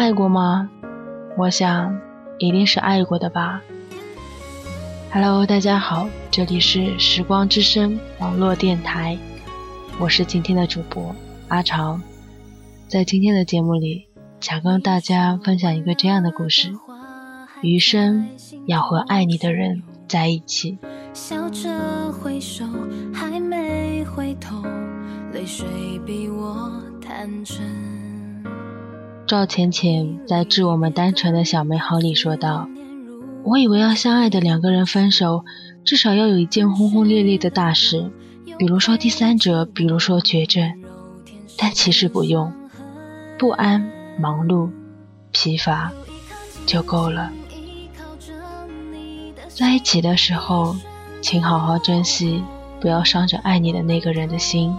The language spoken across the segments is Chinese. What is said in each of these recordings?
爱过吗？我想，一定是爱过的吧。Hello，大家好，这里是时光之声网络电台，我是今天的主播阿长。在今天的节目里，想跟大家分享一个这样的故事：余生要和爱你的人在一起。笑着挥手，还没回头，泪水比我坦诚。赵浅浅在《致我们单纯的小美好》里说道：“我以为要相爱的两个人分手，至少要有一件轰轰烈烈的大事，比如说第三者，比如说绝症。但其实不用，不安、忙碌、疲乏就够了。在一起的时候，请好好珍惜，不要伤着爱你的那个人的心。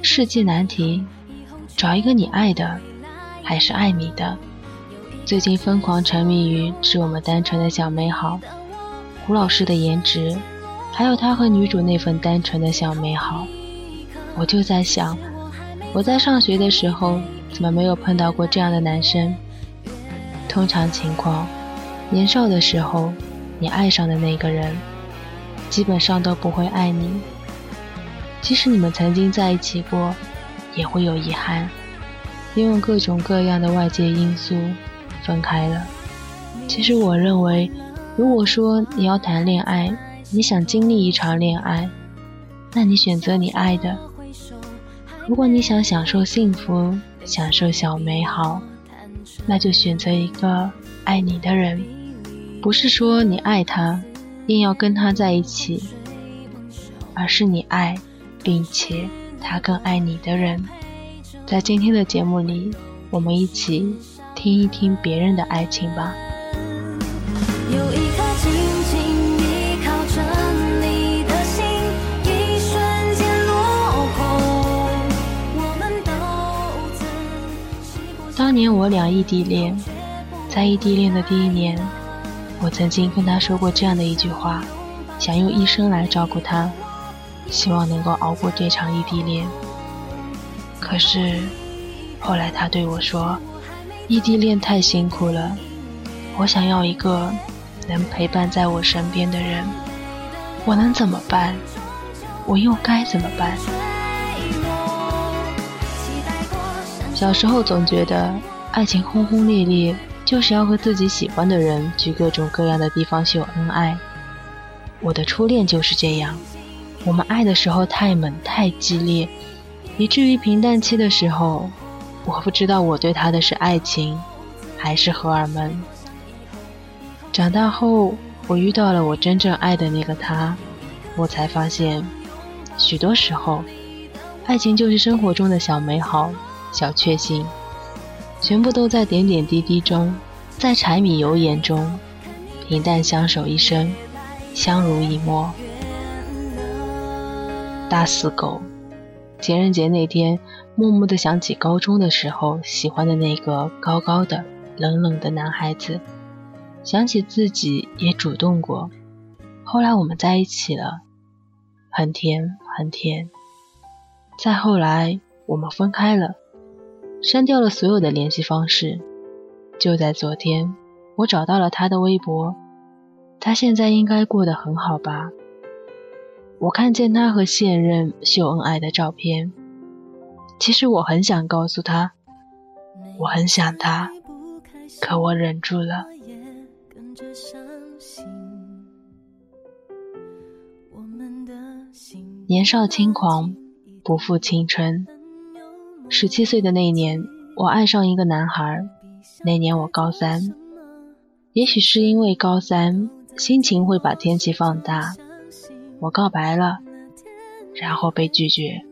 世纪难题，找一个你爱的。”还是爱你的。最近疯狂沉迷于《致我们单纯的小美好》，胡老师的颜值，还有他和女主那份单纯的小美好。我就在想，我在上学的时候怎么没有碰到过这样的男生？通常情况，年少的时候，你爱上的那个人，基本上都不会爱你。即使你们曾经在一起过，也会有遗憾。因为各种各样的外界因素分开了。其实我认为，如果说你要谈恋爱，你想经历一场恋爱，那你选择你爱的；如果你想享受幸福、享受小美好，那就选择一个爱你的人。不是说你爱他，硬要跟他在一起，而是你爱，并且他更爱你的人。在今天的节目里，我们一起听一听别人的爱情吧。当年我俩异地恋，在异地恋的第一年，我曾经跟他说过这样的一句话：想用一生来照顾他，希望能够熬过这场异地恋。可是，后来他对我说：“异地恋太辛苦了，我想要一个能陪伴在我身边的人。我能怎么办？我又该怎么办？”小时候总觉得爱情轰轰烈烈，就是要和自己喜欢的人去各种各样的地方秀恩爱。我的初恋就是这样，我们爱的时候太猛太激烈。以至于平淡期的时候，我不知道我对他的是爱情，还是荷尔蒙。长大后，我遇到了我真正爱的那个他，我才发现，许多时候，爱情就是生活中的小美好、小确幸，全部都在点点滴滴中，在柴米油盐中，平淡相守一生，相濡以沫。大死狗。情人节那天，默默地想起高中的时候喜欢的那个高高的、冷冷的男孩子，想起自己也主动过。后来我们在一起了，很甜很甜。再后来我们分开了，删掉了所有的联系方式。就在昨天，我找到了他的微博，他现在应该过得很好吧。我看见他和现任秀恩爱的照片，其实我很想告诉他，我很想他，可我忍住了。年少轻狂，不负青春。十七岁的那年，我爱上一个男孩。那年我高三，也许是因为高三，心情会把天气放大。我告白了，然后被拒绝。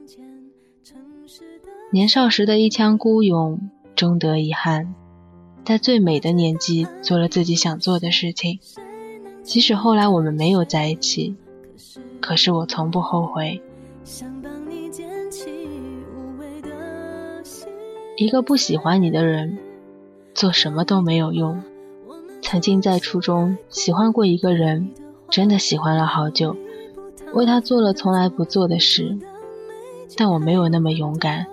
年少时的一腔孤勇，终得遗憾。在最美的年纪，做了自己想做的事情。即使后来我们没有在一起，可是我从不后悔。一个不喜欢你的人，做什么都没有用。曾经在初中喜欢过一个人，真的喜欢了好久。为他做了从来不做的事，但我没有那么勇敢。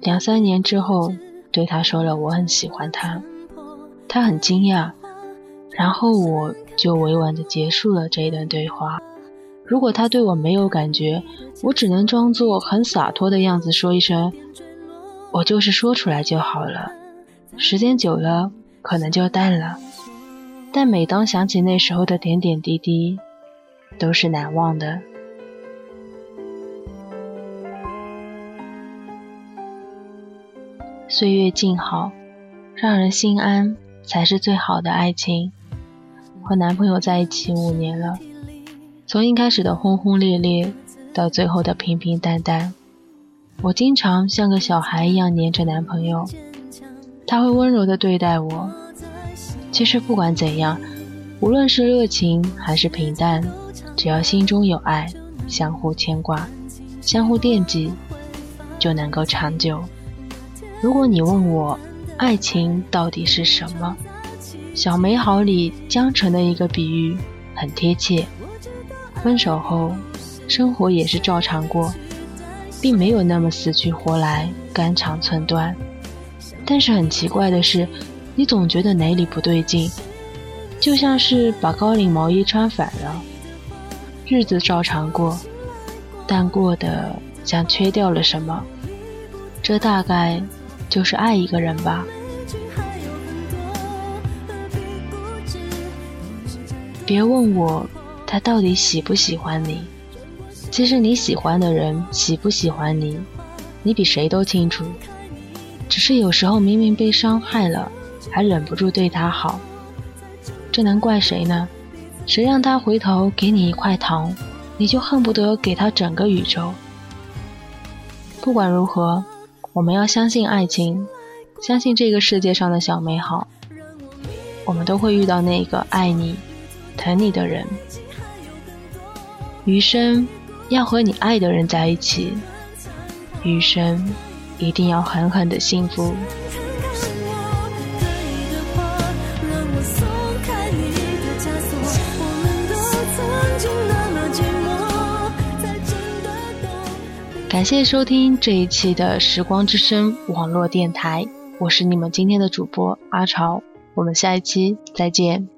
两三年之后，对他说了我很喜欢他，他很惊讶，然后我就委婉的结束了这一段对话。如果他对我没有感觉，我只能装作很洒脱的样子说一声，我就是说出来就好了。时间久了，可能就淡了。但每当想起那时候的点点滴滴，都是难忘的。岁月静好，让人心安，才是最好的爱情。和男朋友在一起五年了，从一开始的轰轰烈烈，到最后的平平淡淡，我经常像个小孩一样黏着男朋友，他会温柔的对待我。其实不管怎样，无论是热情还是平淡，只要心中有爱，相互牵挂，相互惦记，就能够长久。如果你问我，爱情到底是什么？小美好里江澄的一个比喻很贴切。分手后，生活也是照常过，并没有那么死去活来、肝肠寸断。但是很奇怪的是，你总觉得哪里不对劲，就像是把高领毛衣穿反了。日子照常过，但过得像缺掉了什么。这大概。就是爱一个人吧。别问我他到底喜不喜欢你，其实你喜欢的人喜不喜欢你，你比谁都清楚。只是有时候明明被伤害了，还忍不住对他好，这能怪谁呢？谁让他回头给你一块糖，你就恨不得给他整个宇宙？不管如何。我们要相信爱情，相信这个世界上的小美好。我们都会遇到那个爱你、疼你的人。余生要和你爱的人在一起，余生一定要狠狠的幸福。感谢收听这一期的时光之声网络电台，我是你们今天的主播阿潮，我们下一期再见。